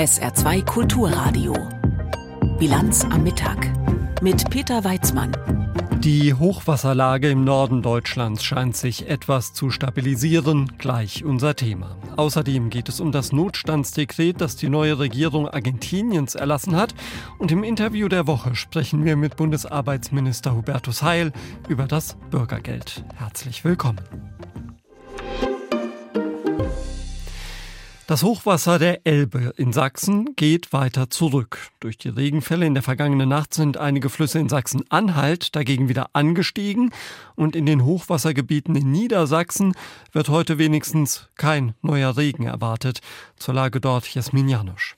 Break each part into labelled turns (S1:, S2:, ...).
S1: SR2 Kulturradio. Bilanz am Mittag mit Peter Weizmann.
S2: Die Hochwasserlage im Norden Deutschlands scheint sich etwas zu stabilisieren, gleich unser Thema. Außerdem geht es um das Notstandsdekret, das die neue Regierung Argentiniens erlassen hat. Und im Interview der Woche sprechen wir mit Bundesarbeitsminister Hubertus Heil über das Bürgergeld. Herzlich willkommen. Das Hochwasser der Elbe in Sachsen geht weiter zurück. Durch die Regenfälle in der vergangenen Nacht sind einige Flüsse in Sachsen-Anhalt dagegen wieder angestiegen und in den Hochwassergebieten in Niedersachsen wird heute wenigstens kein neuer Regen erwartet. Zur Lage dort Jasmin Janosch.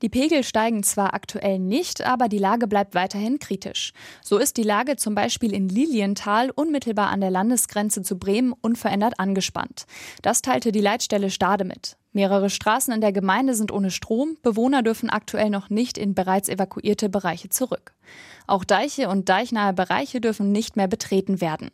S3: Die Pegel steigen zwar aktuell nicht, aber die Lage bleibt weiterhin kritisch. So ist die Lage zum Beispiel in Lilienthal unmittelbar an der Landesgrenze zu Bremen unverändert angespannt. Das teilte die Leitstelle Stade mit. Mehrere Straßen in der Gemeinde sind ohne Strom. Bewohner dürfen aktuell noch nicht in bereits evakuierte Bereiche zurück. Auch Deiche und deichnahe Bereiche dürfen nicht mehr betreten werden.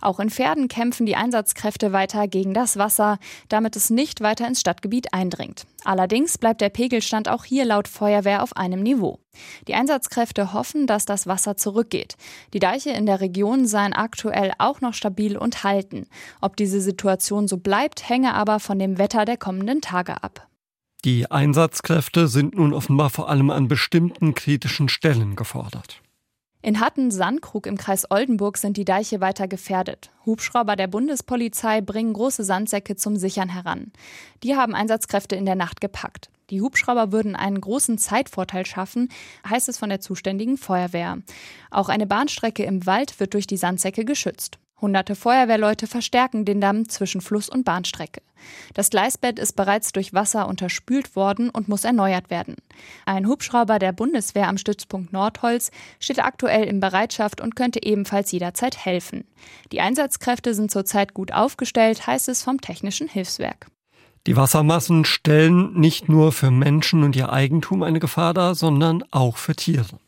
S3: Auch in Pferden kämpfen die Einsatzkräfte weiter gegen das Wasser, damit es nicht weiter ins Stadtgebiet eindringt. Allerdings bleibt der Pegelstand auch hier laut Feuerwehr auf einem Niveau. Die Einsatzkräfte hoffen, dass das Wasser zurückgeht. Die Deiche in der Region seien aktuell auch noch stabil und halten. Ob diese Situation so bleibt, hänge aber von dem Wetter der kommenden Tage ab.
S2: Die Einsatzkräfte sind nun offenbar vor allem an bestimmten kritischen Stellen gefordert.
S3: In Hatten-Sandkrug im Kreis Oldenburg sind die Deiche weiter gefährdet. Hubschrauber der Bundespolizei bringen große Sandsäcke zum Sichern heran. Die haben Einsatzkräfte in der Nacht gepackt. Die Hubschrauber würden einen großen Zeitvorteil schaffen, heißt es von der zuständigen Feuerwehr. Auch eine Bahnstrecke im Wald wird durch die Sandsäcke geschützt. Hunderte Feuerwehrleute verstärken den Damm zwischen Fluss und Bahnstrecke. Das Gleisbett ist bereits durch Wasser unterspült worden und muss erneuert werden. Ein Hubschrauber der Bundeswehr am Stützpunkt Nordholz steht aktuell in Bereitschaft und könnte ebenfalls jederzeit helfen. Die Einsatzkräfte sind zurzeit gut aufgestellt, heißt es vom Technischen Hilfswerk.
S2: Die Wassermassen stellen nicht nur für Menschen und ihr Eigentum eine Gefahr dar, sondern auch für Tiere.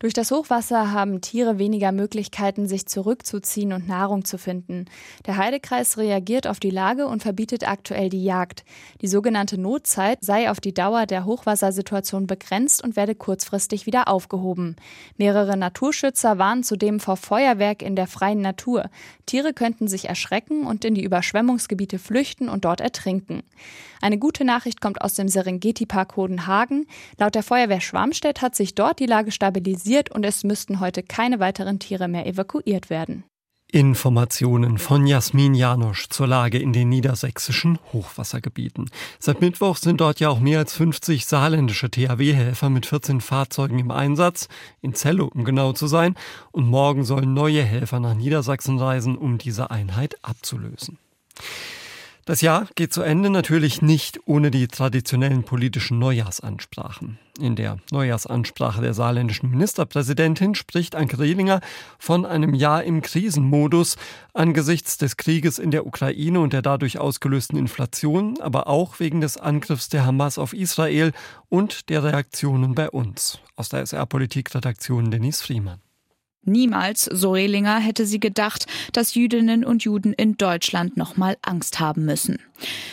S3: Durch das Hochwasser haben Tiere weniger Möglichkeiten, sich zurückzuziehen und Nahrung zu finden. Der Heidekreis reagiert auf die Lage und verbietet aktuell die Jagd. Die sogenannte Notzeit sei auf die Dauer der Hochwassersituation begrenzt und werde kurzfristig wieder aufgehoben. Mehrere Naturschützer warnen zudem vor Feuerwerk in der freien Natur. Tiere könnten sich erschrecken und in die Überschwemmungsgebiete flüchten und dort ertrinken. Eine gute Nachricht kommt aus dem Serengeti-Park Hodenhagen. Laut der Feuerwehr Schwarmstedt hat sich dort die Lage stabilisiert stabilisiert und es müssten heute keine weiteren Tiere mehr evakuiert werden.
S2: Informationen von Jasmin Janosch zur Lage in den niedersächsischen Hochwassergebieten. Seit Mittwoch sind dort ja auch mehr als 50 saarländische THW-Helfer mit 14 Fahrzeugen im Einsatz, in Zello um genau zu sein, und morgen sollen neue Helfer nach Niedersachsen reisen, um diese Einheit abzulösen. Das Jahr geht zu Ende natürlich nicht ohne die traditionellen politischen Neujahrsansprachen. In der Neujahrsansprache der saarländischen Ministerpräsidentin spricht Anke Rehlinger von einem Jahr im Krisenmodus angesichts des Krieges in der Ukraine und der dadurch ausgelösten Inflation, aber auch wegen des Angriffs der Hamas auf Israel und der Reaktionen bei uns. Aus der SR-Politikredaktion Denise Friemann.
S4: Niemals, so Rehlinger, hätte sie gedacht, dass Jüdinnen und Juden in Deutschland noch mal Angst haben müssen.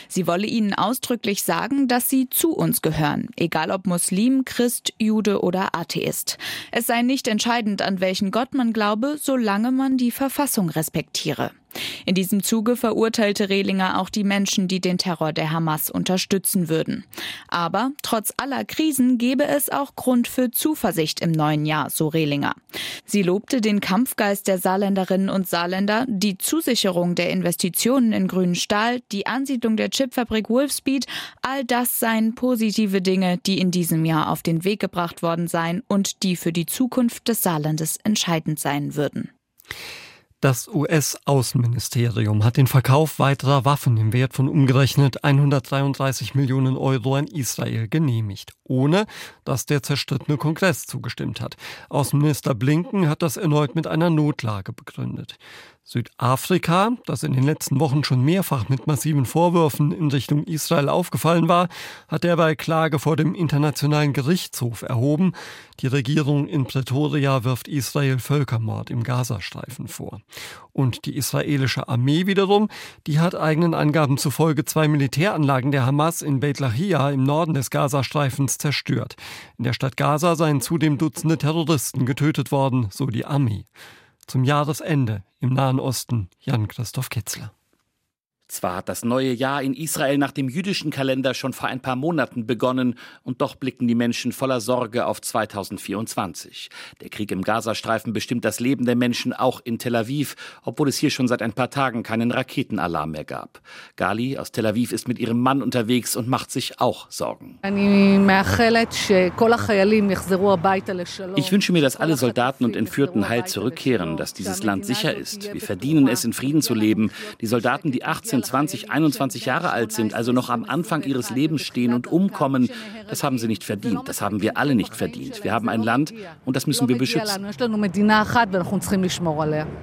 S4: Sie wolle ihnen ausdrücklich sagen, dass sie zu uns gehören, egal ob Muslim, Christ, Jude oder Atheist. Es sei nicht entscheidend, an welchen Gott man glaube, solange man die Verfassung respektiere. In diesem Zuge verurteilte Rehlinger auch die Menschen, die den Terror der Hamas unterstützen würden. Aber trotz aller Krisen gebe es auch Grund für Zuversicht im neuen Jahr, so Rehlinger. Sie lobte den Kampfgeist der Saarländerinnen und Saarländer, die Zusicherung der Investitionen in grünen Stahl, die Ansiedlung der Chipfabrik Wolfspeed, all das seien positive Dinge, die in diesem Jahr auf den Weg gebracht worden seien und die für die Zukunft des Saarlandes entscheidend sein würden.
S2: Das US-Außenministerium hat den Verkauf weiterer Waffen im Wert von umgerechnet 133 Millionen Euro an Israel genehmigt, ohne dass der zerstrittene Kongress zugestimmt hat. Außenminister Blinken hat das erneut mit einer Notlage begründet. Südafrika, das in den letzten Wochen schon mehrfach mit massiven Vorwürfen in Richtung Israel aufgefallen war, hat derweil Klage vor dem Internationalen Gerichtshof erhoben. Die Regierung in Pretoria wirft Israel Völkermord im Gazastreifen vor. Und die israelische Armee wiederum, die hat eigenen Angaben zufolge zwei Militäranlagen der Hamas in Beit Lahia im Norden des Gazastreifens zerstört. In der Stadt Gaza seien zudem Dutzende Terroristen getötet worden, so die Armee zum Jahresende im Nahen Osten Jan-Christoph Kitzler.
S5: Zwar hat das neue Jahr in Israel nach dem jüdischen Kalender schon vor ein paar Monaten begonnen, und doch blicken die Menschen voller Sorge auf 2024. Der Krieg im Gazastreifen bestimmt das Leben der Menschen auch in Tel Aviv, obwohl es hier schon seit ein paar Tagen keinen Raketenalarm mehr gab. Gali aus Tel Aviv ist mit ihrem Mann unterwegs und macht sich auch Sorgen. Ich
S6: wünsche mir, dass alle Soldaten und Entführten heil zurückkehren, dass dieses Land sicher ist. Wir verdienen es, in Frieden zu leben. Die Soldaten, die 18 19, 20, 21 Jahre alt sind, also noch am Anfang ihres Lebens stehen und umkommen, das haben sie nicht verdient. Das haben wir alle nicht verdient. Wir haben ein Land und das müssen wir beschützen.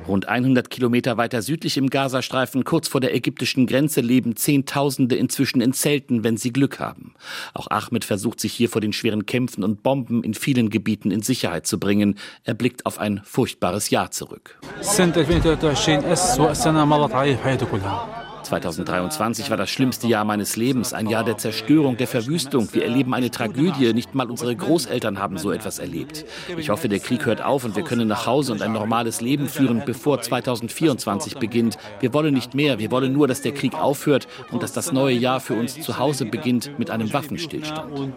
S6: Rund 100 Kilometer weiter südlich im Gazastreifen, kurz vor der ägyptischen Grenze, leben Zehntausende inzwischen in Zelten, wenn sie Glück haben. Auch Ahmed versucht sich hier vor den schweren Kämpfen und Bomben in vielen Gebieten in Sicherheit zu bringen. Er blickt auf ein furchtbares Jahr zurück. 2023 war das schlimmste Jahr meines Lebens, ein Jahr der Zerstörung, der Verwüstung. Wir erleben eine Tragödie. Nicht mal unsere Großeltern haben so etwas erlebt. Ich hoffe, der Krieg hört auf und wir können nach Hause und ein normales Leben führen, bevor 2024 beginnt. Wir wollen nicht mehr. Wir wollen nur, dass der Krieg aufhört und dass das neue Jahr für uns zu Hause beginnt mit einem Waffenstillstand.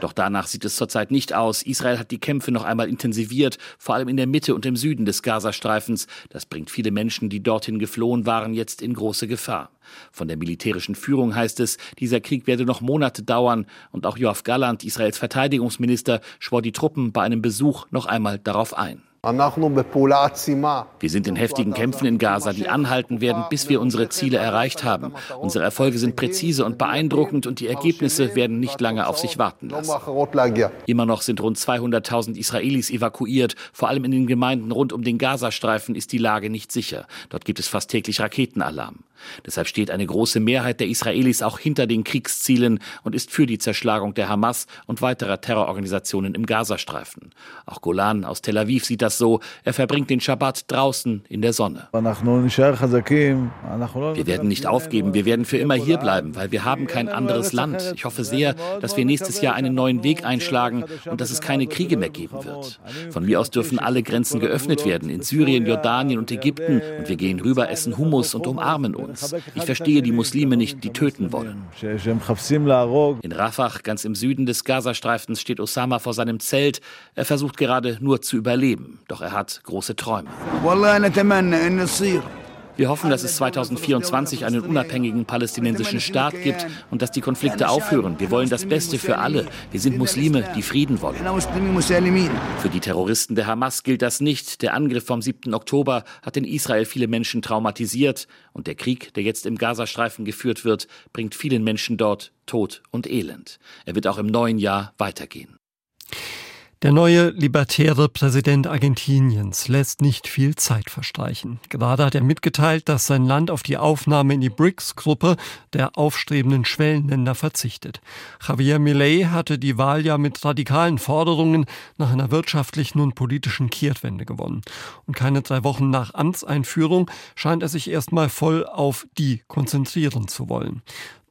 S6: Doch danach sieht es zurzeit nicht aus. Israel hat die Kämpfe noch einmal intensiviert, vor allem in der Mitte und im Süden des Gazastreifens. Das bringt viele Menschen, die dort dorthin geflohen waren, jetzt in große Gefahr. Von der militärischen Führung heißt es, dieser Krieg werde noch Monate dauern und auch Joachim Galland, Israels Verteidigungsminister, schwor die Truppen bei einem Besuch noch einmal darauf ein. Wir sind in heftigen Kämpfen in Gaza, die anhalten werden, bis wir unsere Ziele erreicht haben. Unsere Erfolge sind präzise und beeindruckend und die Ergebnisse werden nicht lange auf sich warten lassen. Immer noch sind rund 200.000 Israelis evakuiert. Vor allem in den Gemeinden rund um den Gazastreifen ist die Lage nicht sicher. Dort gibt es fast täglich Raketenalarm. Deshalb steht eine große Mehrheit der Israelis auch hinter den Kriegszielen und ist für die Zerschlagung der Hamas und weiterer Terrororganisationen im Gazastreifen. Auch Golan aus Tel Aviv sieht das so. Er verbringt den Schabbat draußen in der Sonne. Wir werden nicht aufgeben, wir werden für immer hier bleiben, weil wir haben kein anderes Land. Ich hoffe sehr, dass wir nächstes Jahr einen neuen Weg einschlagen und dass es keine Kriege mehr geben wird. Von mir aus dürfen alle Grenzen geöffnet werden, in Syrien, Jordanien und Ägypten. Und wir gehen rüber, essen Hummus und umarmen uns. Ich verstehe die Muslime nicht, die töten wollen. In Rafah, ganz im Süden des Gazastreifens, steht Osama vor seinem Zelt. Er versucht gerade nur zu überleben. Doch er hat große Träume. Wir hoffen, dass es 2024 einen unabhängigen palästinensischen Staat gibt und dass die Konflikte aufhören. Wir wollen das Beste für alle. Wir sind Muslime, die Frieden wollen. Für die Terroristen der Hamas gilt das nicht. Der Angriff vom 7. Oktober hat in Israel viele Menschen traumatisiert und der Krieg, der jetzt im Gazastreifen geführt wird, bringt vielen Menschen dort Tod und Elend. Er wird auch im neuen Jahr weitergehen.
S2: Der neue libertäre Präsident Argentiniens lässt nicht viel Zeit verstreichen. Gerade hat er mitgeteilt, dass sein Land auf die Aufnahme in die BRICS-Gruppe der aufstrebenden Schwellenländer verzichtet. Javier Milei hatte die Wahl ja mit radikalen Forderungen nach einer wirtschaftlichen und politischen Kehrtwende gewonnen. Und keine drei Wochen nach Amtseinführung scheint er sich erstmal voll auf die konzentrieren zu wollen.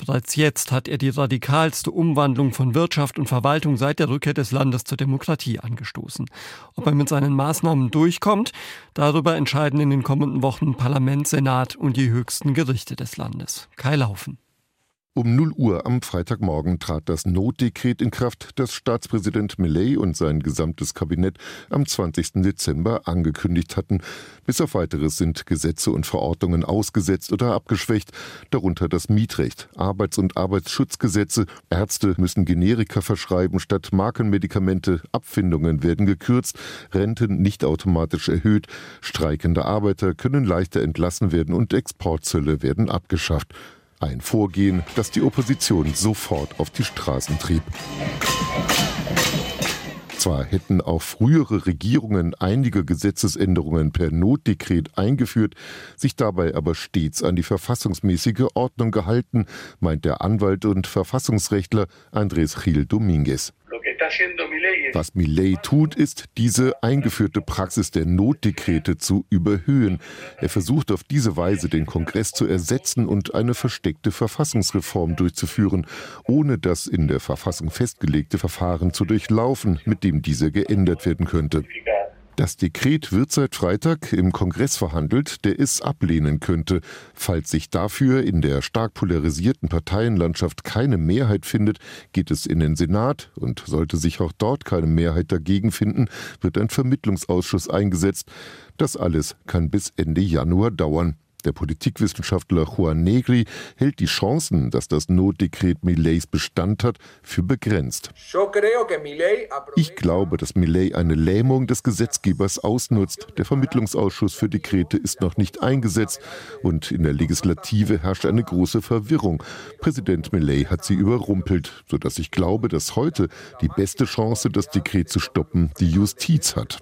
S2: Bereits jetzt hat er die radikalste Umwandlung von Wirtschaft und Verwaltung seit der Rückkehr des Landes zur Demokratie angestoßen. Ob er mit seinen Maßnahmen durchkommt, darüber entscheiden in den kommenden Wochen Parlament, Senat und die höchsten Gerichte des Landes. Kai Laufen.
S7: Um 0 Uhr am Freitagmorgen trat das Notdekret in Kraft, das Staatspräsident Millet und sein gesamtes Kabinett am 20. Dezember angekündigt hatten. Bis auf weiteres sind Gesetze und Verordnungen ausgesetzt oder abgeschwächt, darunter das Mietrecht, Arbeits- und Arbeitsschutzgesetze, Ärzte müssen Generika verschreiben statt Markenmedikamente, Abfindungen werden gekürzt, Renten nicht automatisch erhöht, streikende Arbeiter können leichter entlassen werden und Exportzölle werden abgeschafft. Ein Vorgehen, das die Opposition sofort auf die Straßen trieb. Zwar hätten auch frühere Regierungen einige Gesetzesänderungen per Notdekret eingeführt, sich dabei aber stets an die verfassungsmäßige Ordnung gehalten, meint der Anwalt und Verfassungsrechtler Andrés Gil Dominguez. Was Millet tut, ist, diese eingeführte Praxis der Notdekrete zu überhöhen. Er versucht auf diese Weise, den Kongress zu ersetzen und eine versteckte Verfassungsreform durchzuführen, ohne das in der Verfassung festgelegte Verfahren zu durchlaufen, mit dem diese geändert werden könnte. Das Dekret wird seit Freitag im Kongress verhandelt, der es ablehnen könnte. Falls sich dafür in der stark polarisierten Parteienlandschaft keine Mehrheit findet, geht es in den Senat und sollte sich auch dort keine Mehrheit dagegen finden, wird ein Vermittlungsausschuss eingesetzt. Das alles kann bis Ende Januar dauern. Der Politikwissenschaftler Juan Negri hält die Chancen, dass das Notdekret Millets Bestand hat, für begrenzt. Ich glaube, dass Millet eine Lähmung des Gesetzgebers ausnutzt. Der Vermittlungsausschuss für Dekrete ist noch nicht eingesetzt und in der Legislative herrscht eine große Verwirrung. Präsident Millet hat sie überrumpelt, sodass ich glaube, dass heute die beste Chance, das Dekret zu stoppen, die Justiz hat.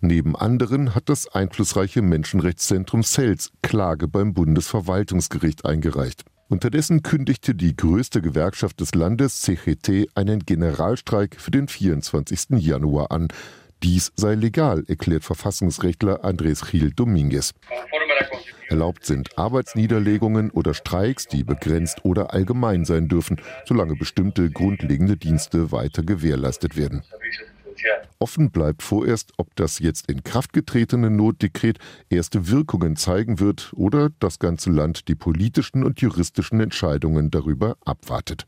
S7: Neben anderen hat das einflussreiche Menschenrechtszentrum CELS Klage beim Bundesverwaltungsgericht eingereicht. Unterdessen kündigte die größte Gewerkschaft des Landes, CGT, einen Generalstreik für den 24. Januar an. Dies sei legal, erklärt Verfassungsrechtler Andrés Gil Dominguez. Erlaubt sind Arbeitsniederlegungen oder Streiks, die begrenzt oder allgemein sein dürfen, solange bestimmte grundlegende Dienste weiter gewährleistet werden. Offen bleibt vorerst, ob das jetzt in Kraft getretene Notdekret erste Wirkungen zeigen wird oder das ganze Land die politischen und juristischen Entscheidungen darüber abwartet.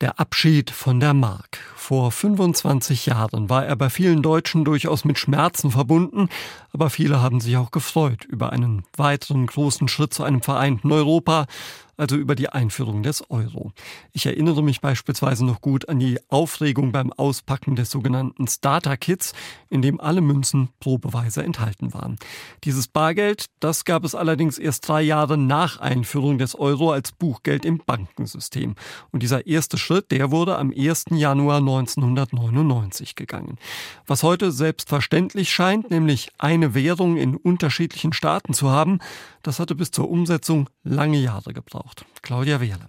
S2: Der Abschied von der Mark. Vor 25 Jahren war er bei vielen Deutschen durchaus mit Schmerzen verbunden, aber viele haben sich auch gefreut über einen weiteren großen Schritt zu einem vereinten Europa, also über die Einführung des Euro. Ich erinnere mich beispielsweise noch gut an die Aufregung beim Auspacken des sogenannten Starter-Kits, in dem alle Münzen probeweise enthalten waren. Dieses Bargeld, das gab es allerdings erst drei Jahre nach Einführung des Euro als Buchgeld im Bankensystem. Und dieser erste Schritt, der wurde am 1. Januar 1999 gegangen. Was heute selbstverständlich scheint, nämlich eine Währung in unterschiedlichen Staaten zu haben, das hatte bis zur Umsetzung lange Jahre gebraucht. Claudia Wehrle.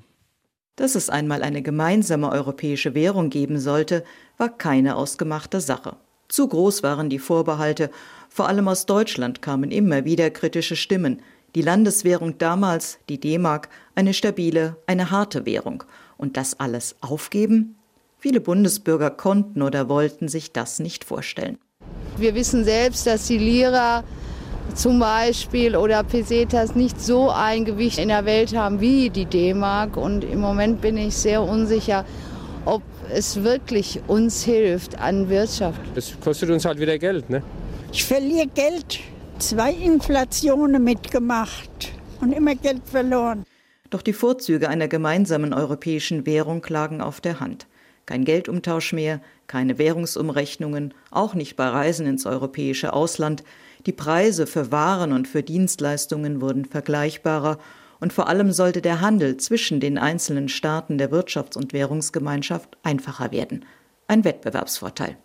S8: Dass es einmal eine gemeinsame europäische Währung geben sollte, war keine ausgemachte Sache. Zu groß waren die Vorbehalte. Vor allem aus Deutschland kamen immer wieder kritische Stimmen. Die Landeswährung damals, die D-Mark, eine stabile, eine harte Währung. Und das alles aufgeben? Viele Bundesbürger konnten oder wollten sich das nicht vorstellen.
S9: Wir wissen selbst, dass die Lira zum Beispiel oder Pesetas nicht so ein Gewicht in der Welt haben wie die D-Mark. Und im Moment bin ich sehr unsicher, ob es wirklich uns hilft an Wirtschaft.
S10: Es kostet uns halt wieder Geld. Ne?
S11: Ich verliere Geld. Zwei Inflationen mitgemacht und immer Geld verloren.
S8: Doch die Vorzüge einer gemeinsamen europäischen Währung lagen auf der Hand. Kein Geldumtausch mehr, keine Währungsumrechnungen, auch nicht bei Reisen ins europäische Ausland. Die Preise für Waren und für Dienstleistungen wurden vergleichbarer und vor allem sollte der Handel zwischen den einzelnen Staaten der Wirtschafts- und Währungsgemeinschaft einfacher werden. Ein Wettbewerbsvorteil.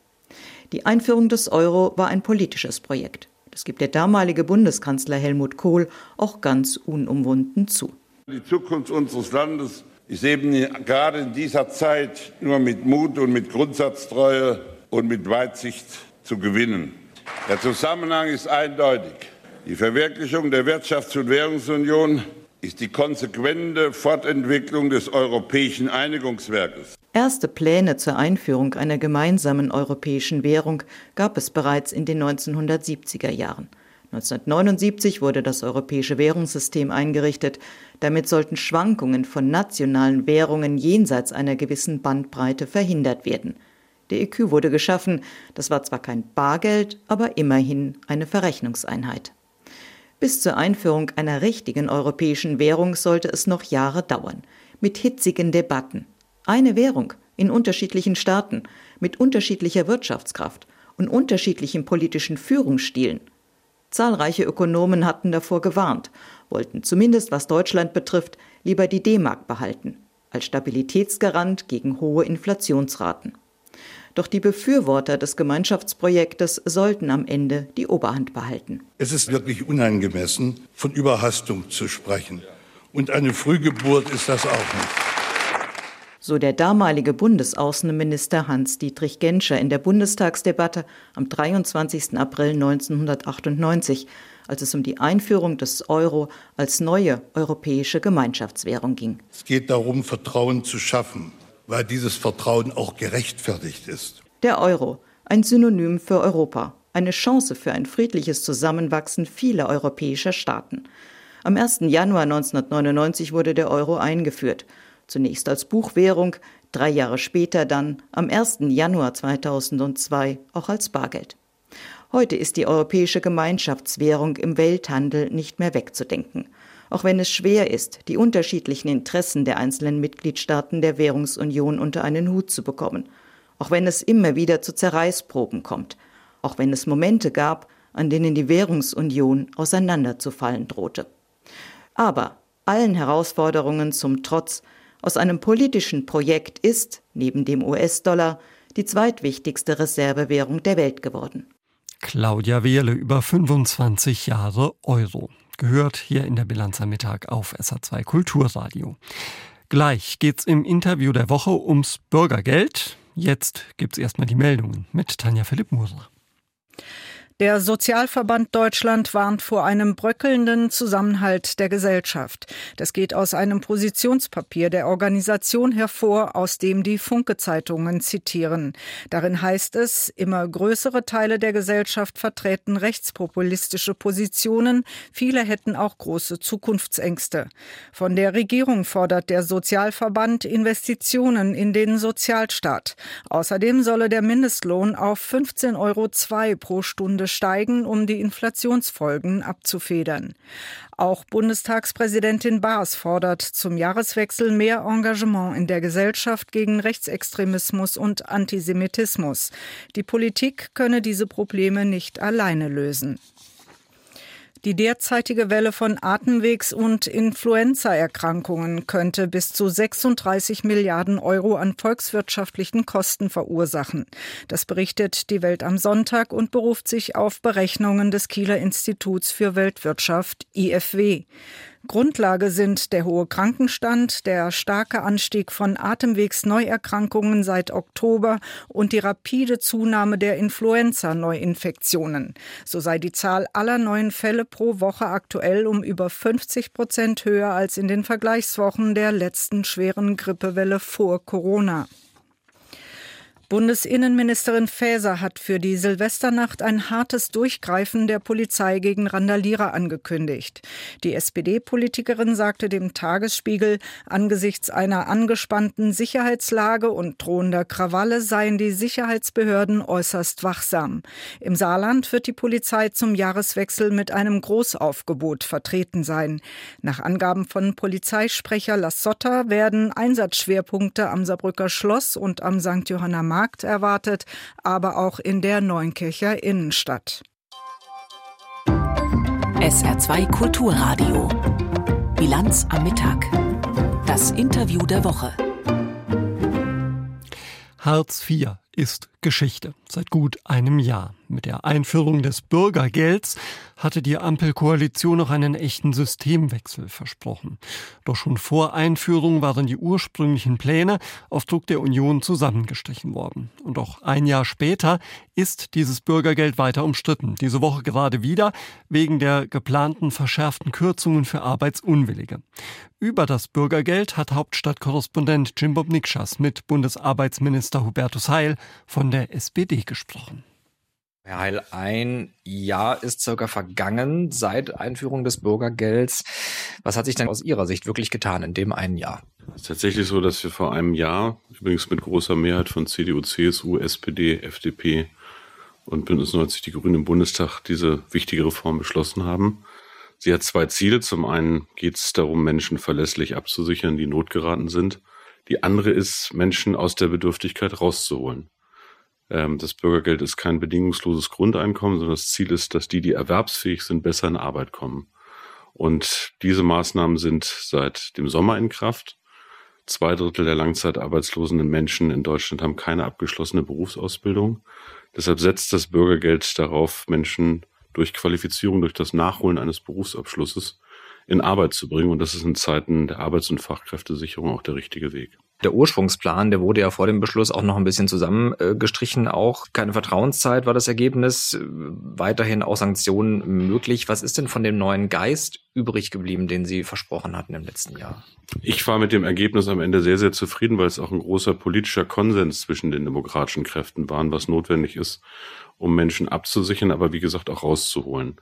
S8: Die Einführung des Euro war ein politisches Projekt. Das gibt der damalige Bundeskanzler Helmut Kohl auch ganz unumwunden zu.
S12: Die Zukunft unseres Landes ist eben gerade in dieser Zeit nur mit Mut und mit Grundsatztreue und mit Weitsicht zu gewinnen. Der Zusammenhang ist eindeutig. Die Verwirklichung der Wirtschafts- und Währungsunion ist die konsequente Fortentwicklung des europäischen Einigungswerkes.
S8: Erste Pläne zur Einführung einer gemeinsamen europäischen Währung gab es bereits in den 1970er Jahren. 1979 wurde das europäische Währungssystem eingerichtet. Damit sollten Schwankungen von nationalen Währungen jenseits einer gewissen Bandbreite verhindert werden. Der EQ wurde geschaffen. Das war zwar kein Bargeld, aber immerhin eine Verrechnungseinheit. Bis zur Einführung einer richtigen europäischen Währung sollte es noch Jahre dauern, mit hitzigen Debatten. Eine Währung in unterschiedlichen Staaten, mit unterschiedlicher Wirtschaftskraft und unterschiedlichen politischen Führungsstilen. Zahlreiche Ökonomen hatten davor gewarnt, wollten zumindest was Deutschland betrifft lieber die D-Mark behalten, als Stabilitätsgarant gegen hohe Inflationsraten. Doch die Befürworter des Gemeinschaftsprojektes sollten am Ende die Oberhand behalten.
S13: Es ist wirklich unangemessen, von Überhastung zu sprechen. Und eine Frühgeburt ist das auch nicht.
S8: So der damalige Bundesaußenminister Hans-Dietrich Genscher in der Bundestagsdebatte am 23. April 1998, als es um die Einführung des Euro als neue europäische Gemeinschaftswährung ging.
S13: Es geht darum, Vertrauen zu schaffen, weil dieses Vertrauen auch gerechtfertigt ist.
S8: Der Euro, ein Synonym für Europa, eine Chance für ein friedliches Zusammenwachsen vieler europäischer Staaten. Am 1. Januar 1999 wurde der Euro eingeführt, zunächst als Buchwährung, drei Jahre später dann am 1. Januar 2002 auch als Bargeld. Heute ist die europäische Gemeinschaftswährung im Welthandel nicht mehr wegzudenken auch wenn es schwer ist, die unterschiedlichen Interessen der einzelnen Mitgliedstaaten der Währungsunion unter einen Hut zu bekommen, auch wenn es immer wieder zu Zerreißproben kommt, auch wenn es Momente gab, an denen die Währungsunion auseinanderzufallen drohte. Aber allen Herausforderungen zum Trotz, aus einem politischen Projekt ist, neben dem US-Dollar, die zweitwichtigste Reservewährung der Welt geworden.
S2: Claudia Wehrle über 25 Jahre Euro gehört hier in der Bilanz am Mittag auf SA2 Kulturradio. Gleich geht's im Interview der Woche ums Bürgergeld. Jetzt gibt's erstmal die Meldungen mit Tanja Philipp Moser.
S14: Der Sozialverband Deutschland warnt vor einem bröckelnden Zusammenhalt der Gesellschaft. Das geht aus einem Positionspapier der Organisation hervor, aus dem die Funke-Zeitungen zitieren. Darin heißt es, immer größere Teile der Gesellschaft vertreten rechtspopulistische Positionen. Viele hätten auch große Zukunftsängste. Von der Regierung fordert der Sozialverband Investitionen in den Sozialstaat. Außerdem solle der Mindestlohn auf 15,02 Euro pro Stunde steigen, um die Inflationsfolgen abzufedern. Auch Bundestagspräsidentin Baas fordert zum Jahreswechsel mehr Engagement in der Gesellschaft gegen Rechtsextremismus und Antisemitismus. Die Politik könne diese Probleme nicht alleine lösen. Die derzeitige Welle von Atemwegs- und Influenzaerkrankungen könnte bis zu 36 Milliarden Euro an volkswirtschaftlichen Kosten verursachen. Das berichtet die Welt am Sonntag und beruft sich auf Berechnungen des Kieler Instituts für Weltwirtschaft IFW. Grundlage sind der hohe Krankenstand, der starke Anstieg von Atemwegsneuerkrankungen seit Oktober und die rapide Zunahme der Influenza-Neuinfektionen. So sei die Zahl aller neuen Fälle pro Woche aktuell um über 50 Prozent höher als in den Vergleichswochen der letzten schweren Grippewelle vor Corona. Bundesinnenministerin Faeser hat für die Silvesternacht ein hartes Durchgreifen der Polizei gegen Randalierer angekündigt. Die SPD-Politikerin sagte dem Tagesspiegel, angesichts einer angespannten Sicherheitslage und drohender Krawalle seien die Sicherheitsbehörden äußerst wachsam. Im Saarland wird die Polizei zum Jahreswechsel mit einem Großaufgebot vertreten sein. Nach Angaben von Polizeisprecher Lassotta werden Einsatzschwerpunkte am Saarbrücker Schloss und am St. Johanna Markt Markt erwartet, aber auch in der Neunkircher Innenstadt.
S1: SR2 Kulturradio. Bilanz am Mittag. Das Interview der Woche.
S2: Hartz IV ist Geschichte seit gut einem Jahr. Mit der Einführung des Bürgergelds hatte die Ampelkoalition noch einen echten Systemwechsel versprochen. Doch schon vor Einführung waren die ursprünglichen Pläne auf Druck der Union zusammengestrichen worden. Und auch ein Jahr später ist dieses Bürgergeld weiter umstritten. Diese Woche gerade wieder wegen der geplanten verschärften Kürzungen für Arbeitsunwillige. Über das Bürgergeld hat Hauptstadtkorrespondent Jim Bob Nikschas mit Bundesarbeitsminister Hubertus Heil von der SPD gesprochen.
S15: Herr Heil, ein Jahr ist circa vergangen seit Einführung des Bürgergelds. Was hat sich denn aus Ihrer Sicht wirklich getan in dem einen Jahr?
S16: Es ist tatsächlich so, dass wir vor einem Jahr, übrigens mit großer Mehrheit von CDU, CSU, SPD, FDP und Bündnis 90 Die Grünen im Bundestag diese wichtige Reform beschlossen haben. Sie hat zwei Ziele. Zum einen geht es darum, Menschen verlässlich abzusichern, die notgeraten sind. Die andere ist, Menschen aus der Bedürftigkeit rauszuholen. Ähm, das Bürgergeld ist kein bedingungsloses Grundeinkommen, sondern das Ziel ist, dass die, die erwerbsfähig sind, besser in Arbeit kommen. Und diese Maßnahmen sind seit dem Sommer in Kraft. Zwei Drittel der langzeitarbeitslosen Menschen in Deutschland haben keine abgeschlossene Berufsausbildung. Deshalb setzt das Bürgergeld darauf, Menschen durch Qualifizierung, durch das Nachholen eines Berufsabschlusses in Arbeit zu bringen. Und das ist in Zeiten der Arbeits- und Fachkräftesicherung auch der richtige Weg.
S15: Der Ursprungsplan, der wurde ja vor dem Beschluss auch noch ein bisschen zusammengestrichen. Auch keine Vertrauenszeit war das Ergebnis. Weiterhin auch Sanktionen möglich. Was ist denn von dem neuen Geist übrig geblieben, den Sie versprochen hatten im letzten Jahr?
S16: Ich war mit dem Ergebnis am Ende sehr, sehr zufrieden, weil es auch ein großer politischer Konsens zwischen den demokratischen Kräften war, was notwendig ist, um Menschen abzusichern, aber wie gesagt auch rauszuholen.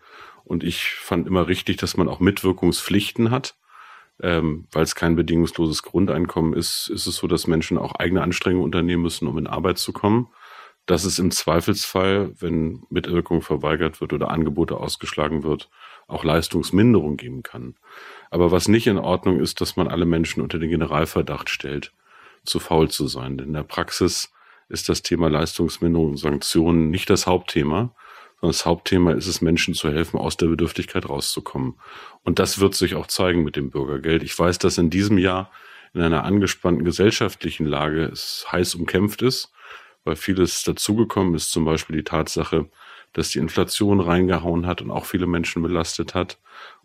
S16: Und ich fand immer richtig, dass man auch Mitwirkungspflichten hat. Ähm, weil es kein bedingungsloses Grundeinkommen ist, ist es so, dass Menschen auch eigene Anstrengungen unternehmen müssen, um in Arbeit zu kommen. Dass es im Zweifelsfall, wenn Mitwirkung verweigert wird oder Angebote ausgeschlagen wird, auch Leistungsminderung geben kann. Aber was nicht in Ordnung ist, dass man alle Menschen unter den Generalverdacht stellt, zu faul zu sein. Denn in der Praxis ist das Thema Leistungsminderung und Sanktionen nicht das Hauptthema, sondern das Hauptthema ist es, Menschen zu helfen, aus der Bedürftigkeit rauszukommen. Und das wird sich auch zeigen mit dem Bürgergeld. Ich weiß, dass in diesem Jahr in einer angespannten gesellschaftlichen Lage es heiß umkämpft ist, weil vieles dazugekommen ist, zum Beispiel die Tatsache, dass die Inflation reingehauen hat und auch viele Menschen belastet hat,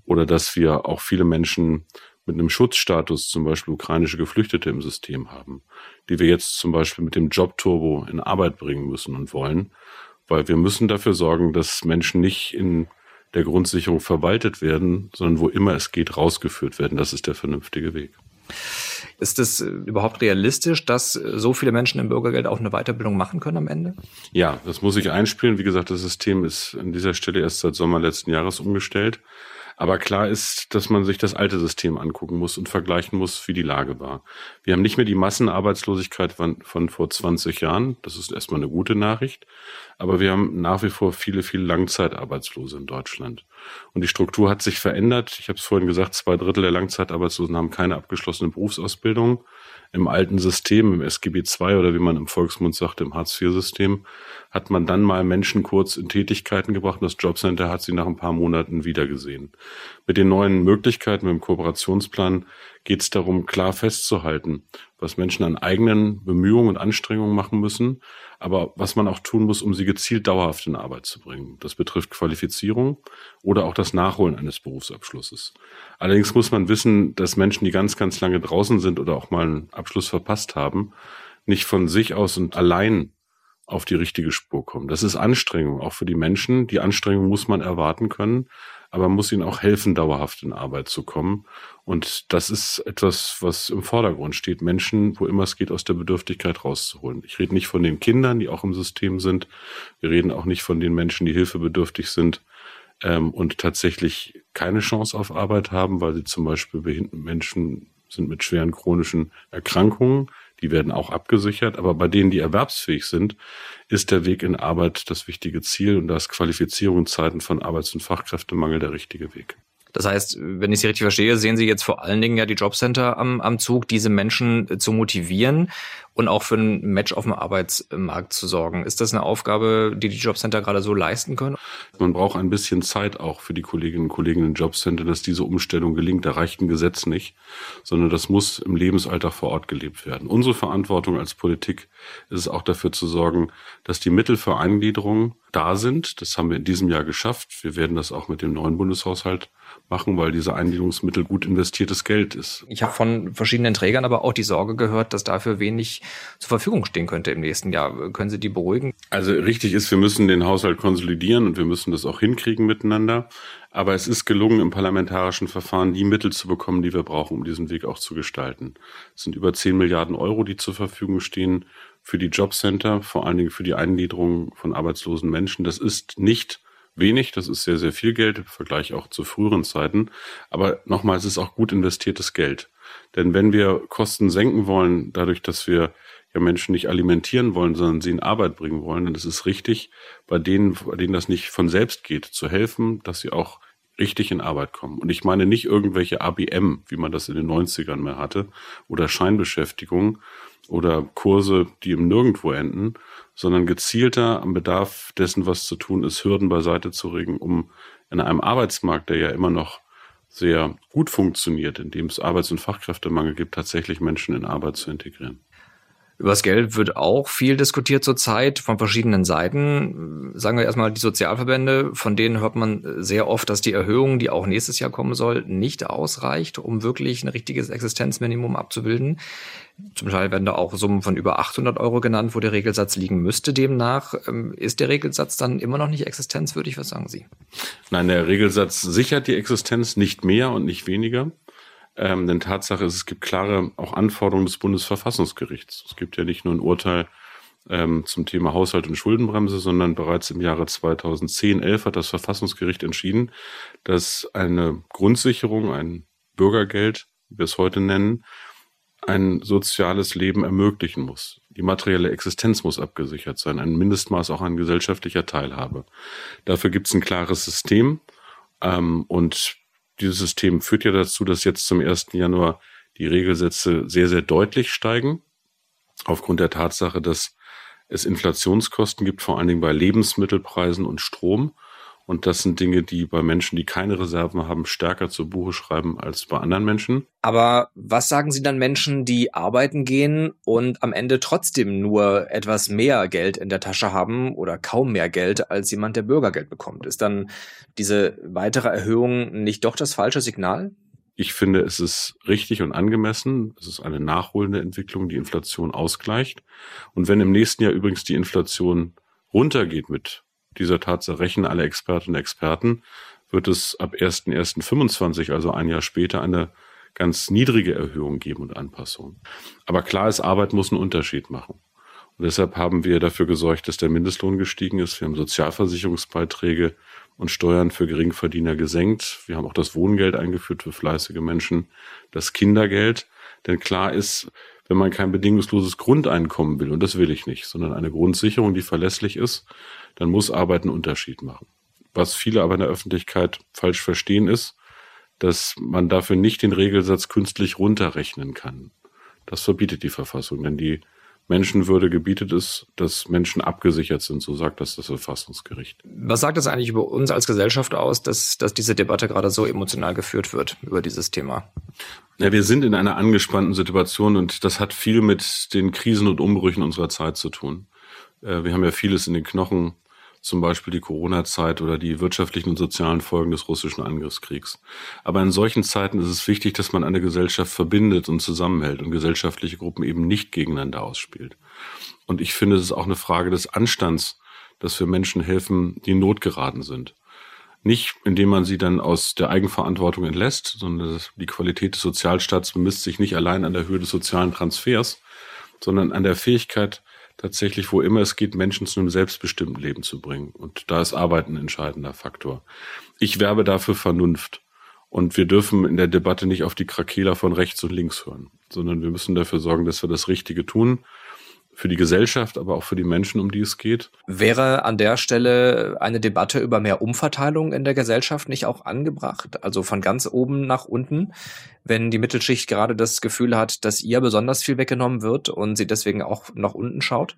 S16: oder dass wir auch viele Menschen mit einem Schutzstatus, zum Beispiel ukrainische Geflüchtete im System haben, die wir jetzt zum Beispiel mit dem Jobturbo in Arbeit bringen müssen und wollen weil wir müssen dafür sorgen, dass Menschen nicht in der Grundsicherung verwaltet werden, sondern wo immer es geht, rausgeführt werden. Das ist der vernünftige Weg.
S15: Ist es äh, überhaupt realistisch, dass äh, so viele Menschen im Bürgergeld auch eine Weiterbildung machen können am Ende?
S16: Ja, das muss ich einspielen. Wie gesagt, das System ist an dieser Stelle erst seit Sommer letzten Jahres umgestellt. Aber klar ist, dass man sich das alte System angucken muss und vergleichen muss, wie die Lage war. Wir haben nicht mehr die Massenarbeitslosigkeit von, von vor 20 Jahren. Das ist erstmal eine gute Nachricht. Aber wir haben nach wie vor viele, viele Langzeitarbeitslose in Deutschland. Und die Struktur hat sich verändert. Ich habe es vorhin gesagt, zwei Drittel der Langzeitarbeitslosen haben keine abgeschlossene Berufsausbildung im alten System, im SGB II oder wie man im Volksmund sagt, im Hartz-IV-System, hat man dann mal Menschen kurz in Tätigkeiten gebracht und das Jobcenter hat sie nach ein paar Monaten wiedergesehen. Mit den neuen Möglichkeiten, mit dem Kooperationsplan geht es darum, klar festzuhalten, was Menschen an eigenen Bemühungen und Anstrengungen machen müssen, aber was man auch tun muss, um sie gezielt dauerhaft in Arbeit zu bringen. Das betrifft Qualifizierung oder auch das Nachholen eines Berufsabschlusses. Allerdings muss man wissen, dass Menschen, die ganz, ganz lange draußen sind oder auch mal einen Abschluss verpasst haben, nicht von sich aus und allein auf die richtige Spur kommen. Das ist Anstrengung, auch für die Menschen. Die Anstrengung muss man erwarten können aber muss ihnen auch helfen, dauerhaft in Arbeit zu kommen. Und das ist etwas, was im Vordergrund steht, Menschen, wo immer es geht, aus der Bedürftigkeit rauszuholen. Ich rede nicht von den Kindern, die auch im System sind. Wir reden auch nicht von den Menschen, die hilfebedürftig sind ähm, und tatsächlich keine Chance auf Arbeit haben, weil sie zum Beispiel behinderten Menschen sind mit schweren chronischen Erkrankungen die werden auch abgesichert. Aber bei denen, die erwerbsfähig sind, ist der Weg in Arbeit das wichtige Ziel und das Qualifizierung in Zeiten von Arbeits- und Fachkräftemangel der richtige Weg.
S15: Das heißt, wenn ich Sie richtig verstehe, sehen Sie jetzt vor allen Dingen ja die Jobcenter am, am Zug, diese Menschen äh, zu motivieren und auch für ein Match auf dem Arbeitsmarkt zu sorgen. Ist das eine Aufgabe, die die Jobcenter gerade so leisten können?
S16: Man braucht ein bisschen Zeit auch für die Kolleginnen und Kollegen im Jobcenter, dass diese Umstellung gelingt. Da reicht ein Gesetz nicht, sondern das muss im Lebensalltag vor Ort gelebt werden. Unsere Verantwortung als Politik ist es auch dafür zu sorgen, dass die Mittel für Eingliederung da sind. Das haben wir in diesem Jahr geschafft. Wir werden das auch mit dem neuen Bundeshaushalt machen, weil diese Eingliederungsmittel gut investiertes Geld ist.
S15: Ich habe von verschiedenen Trägern aber auch die Sorge gehört, dass dafür wenig zur Verfügung stehen könnte im nächsten Jahr. Können Sie die beruhigen?
S16: Also richtig ist, wir müssen den Haushalt konsolidieren und wir müssen das auch hinkriegen miteinander. Aber es ist gelungen, im parlamentarischen Verfahren die Mittel zu bekommen, die wir brauchen, um diesen Weg auch zu gestalten. Es sind über 10 Milliarden Euro, die zur Verfügung stehen für die Jobcenter, vor allen Dingen für die Eingliederung von arbeitslosen Menschen. Das ist nicht wenig, das ist sehr, sehr viel Geld im Vergleich auch zu früheren Zeiten. Aber nochmal, es ist auch gut investiertes Geld. Denn wenn wir Kosten senken wollen, dadurch, dass wir ja Menschen nicht alimentieren wollen, sondern sie in Arbeit bringen wollen, dann ist es richtig, bei denen, bei denen das nicht von selbst geht, zu helfen, dass sie auch richtig in Arbeit kommen. Und ich meine nicht irgendwelche ABM, wie man das in den 90ern mehr hatte, oder Scheinbeschäftigung oder Kurse, die im Nirgendwo enden, sondern gezielter am Bedarf dessen, was zu tun ist, Hürden beiseite zu regen, um in einem Arbeitsmarkt, der ja immer noch sehr gut funktioniert, indem es Arbeits- und Fachkräftemangel gibt, tatsächlich Menschen in Arbeit zu integrieren.
S15: Über das Geld wird auch viel diskutiert zurzeit von verschiedenen Seiten. Sagen wir erstmal die Sozialverbände, von denen hört man sehr oft, dass die Erhöhung, die auch nächstes Jahr kommen soll, nicht ausreicht, um wirklich ein richtiges Existenzminimum abzubilden. Zum Teil werden da auch Summen von über 800 Euro genannt, wo der Regelsatz liegen müsste. Demnach ähm, ist der Regelsatz dann immer noch nicht existenzwürdig. Was sagen Sie?
S16: Nein, der Regelsatz sichert die Existenz nicht mehr und nicht weniger. Ähm, denn Tatsache ist, es gibt klare auch Anforderungen des Bundesverfassungsgerichts. Es gibt ja nicht nur ein Urteil ähm, zum Thema Haushalt und Schuldenbremse, sondern bereits im Jahre 2010, 11 hat das Verfassungsgericht entschieden, dass eine Grundsicherung, ein Bürgergeld, wie wir es heute nennen, ein soziales Leben ermöglichen muss. Die materielle Existenz muss abgesichert sein, ein Mindestmaß auch an gesellschaftlicher Teilhabe. Dafür gibt es ein klares System ähm, und dieses System führt ja dazu, dass jetzt zum 1. Januar die Regelsätze sehr, sehr deutlich steigen, aufgrund der Tatsache, dass es Inflationskosten gibt, vor allen Dingen bei Lebensmittelpreisen und Strom. Und das sind Dinge, die bei Menschen, die keine Reserven haben, stärker zu Buche schreiben als bei anderen Menschen.
S15: Aber was sagen Sie dann Menschen, die arbeiten gehen und am Ende trotzdem nur etwas mehr Geld in der Tasche haben oder kaum mehr Geld als jemand, der Bürgergeld bekommt? Ist dann diese weitere Erhöhung nicht doch das falsche Signal?
S16: Ich finde, es ist richtig und angemessen. Es ist eine nachholende Entwicklung, die Inflation ausgleicht. Und wenn im nächsten Jahr übrigens die Inflation runtergeht mit dieser Tatsache rechnen alle Expertinnen und Experten, wird es ab 1.1.25, also ein Jahr später, eine ganz niedrige Erhöhung geben und Anpassungen. Aber klar ist, Arbeit muss einen Unterschied machen. Und deshalb haben wir dafür gesorgt, dass der Mindestlohn gestiegen ist. Wir haben Sozialversicherungsbeiträge und Steuern für Geringverdiener gesenkt. Wir haben auch das Wohngeld eingeführt für fleißige Menschen, das Kindergeld. Denn klar ist, wenn man kein bedingungsloses Grundeinkommen will, und das will ich nicht, sondern eine Grundsicherung, die verlässlich ist, dann muss Arbeit einen Unterschied machen. Was viele aber in der Öffentlichkeit falsch verstehen ist, dass man dafür nicht den Regelsatz künstlich runterrechnen kann. Das verbietet die Verfassung, denn die Menschenwürde gebietet es, dass Menschen abgesichert sind, so sagt das das Verfassungsgericht.
S15: Was sagt das eigentlich über uns als Gesellschaft aus, dass, dass diese Debatte gerade so emotional geführt wird über dieses Thema?
S16: Ja, wir sind in einer angespannten Situation und das hat viel mit den Krisen und Umbrüchen unserer Zeit zu tun. Äh, wir haben ja vieles in den Knochen zum Beispiel die Corona-Zeit oder die wirtschaftlichen und sozialen Folgen des russischen Angriffskriegs. Aber in solchen Zeiten ist es wichtig, dass man eine Gesellschaft verbindet und zusammenhält und gesellschaftliche Gruppen eben nicht gegeneinander ausspielt. Und ich finde, es ist auch eine Frage des Anstands, dass wir Menschen helfen, die in Not geraten sind. Nicht, indem man sie dann aus der Eigenverantwortung entlässt, sondern die Qualität des Sozialstaats bemisst sich nicht allein an der Höhe des sozialen Transfers, sondern an der Fähigkeit, tatsächlich, wo immer es geht, Menschen zu einem selbstbestimmten Leben zu bringen. Und da ist Arbeit ein entscheidender Faktor. Ich werbe dafür Vernunft. Und wir dürfen in der Debatte nicht auf die Krakeler von rechts und links hören, sondern wir müssen dafür sorgen, dass wir das Richtige tun für die Gesellschaft, aber auch für die Menschen, um die es geht.
S15: Wäre an der Stelle eine Debatte über mehr Umverteilung in der Gesellschaft nicht auch angebracht? Also von ganz oben nach unten, wenn die Mittelschicht gerade das Gefühl hat, dass ihr besonders viel weggenommen wird und sie deswegen auch nach unten schaut?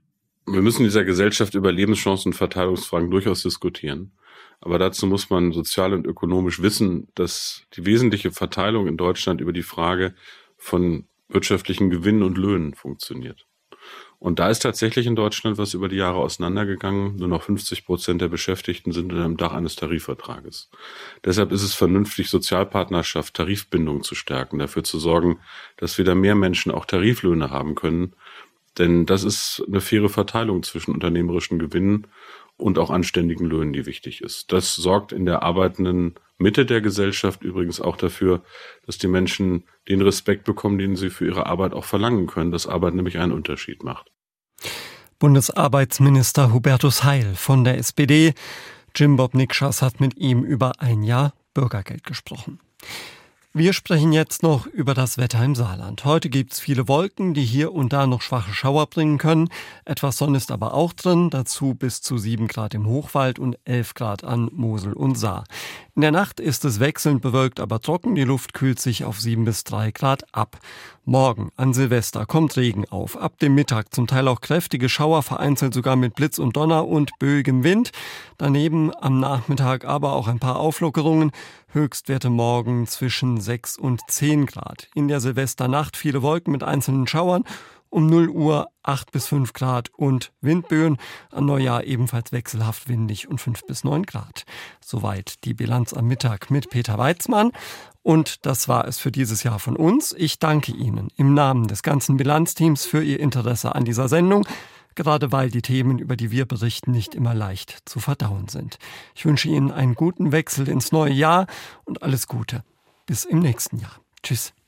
S16: Wir müssen in dieser Gesellschaft über Lebenschancen und Verteilungsfragen durchaus diskutieren. Aber dazu muss man sozial und ökonomisch wissen, dass die wesentliche Verteilung in Deutschland über die Frage von wirtschaftlichen Gewinnen und Löhnen funktioniert. Und da ist tatsächlich in Deutschland was über die Jahre auseinandergegangen. Nur noch 50 Prozent der Beschäftigten sind unter dem Dach eines Tarifvertrages. Deshalb ist es vernünftig, Sozialpartnerschaft, Tarifbindung zu stärken, dafür zu sorgen, dass wieder mehr Menschen auch Tariflöhne haben können. Denn das ist eine faire Verteilung zwischen unternehmerischen Gewinnen und auch anständigen Löhnen, die wichtig ist. Das sorgt in der arbeitenden Mitte der Gesellschaft übrigens auch dafür, dass die Menschen den Respekt bekommen, den sie für ihre Arbeit auch verlangen können, dass Arbeit nämlich einen Unterschied macht.
S2: Bundesarbeitsminister Hubertus Heil von der SPD. Jim Bob Nikschas hat mit ihm über ein Jahr Bürgergeld gesprochen. Wir sprechen jetzt noch über das Wetter im Saarland. Heute gibt's viele Wolken, die hier und da noch schwache Schauer bringen können. Etwas Sonne ist aber auch drin, dazu bis zu 7 Grad im Hochwald und 11 Grad an Mosel und Saar. In der Nacht ist es wechselnd bewölkt, aber trocken. Die Luft kühlt sich auf 7 bis 3 Grad ab. Morgen an Silvester kommt Regen auf. Ab dem Mittag zum Teil auch kräftige Schauer, vereinzelt sogar mit Blitz und Donner und böigem Wind. Daneben am Nachmittag aber auch ein paar Auflockerungen. Höchstwerte morgen zwischen 6 und 10 Grad. In der Silvesternacht viele Wolken mit einzelnen Schauern um 0 Uhr 8 bis 5 Grad und Windböen. An Neujahr ebenfalls wechselhaft windig und 5 bis 9 Grad. Soweit die Bilanz am Mittag mit Peter Weizmann. Und das war es für dieses Jahr von uns. Ich danke Ihnen im Namen des ganzen Bilanzteams für Ihr Interesse an dieser Sendung, gerade weil die Themen, über die wir berichten, nicht immer leicht zu verdauen sind. Ich wünsche Ihnen einen guten Wechsel ins neue Jahr und alles Gute. Bis im nächsten Jahr. Tschüss.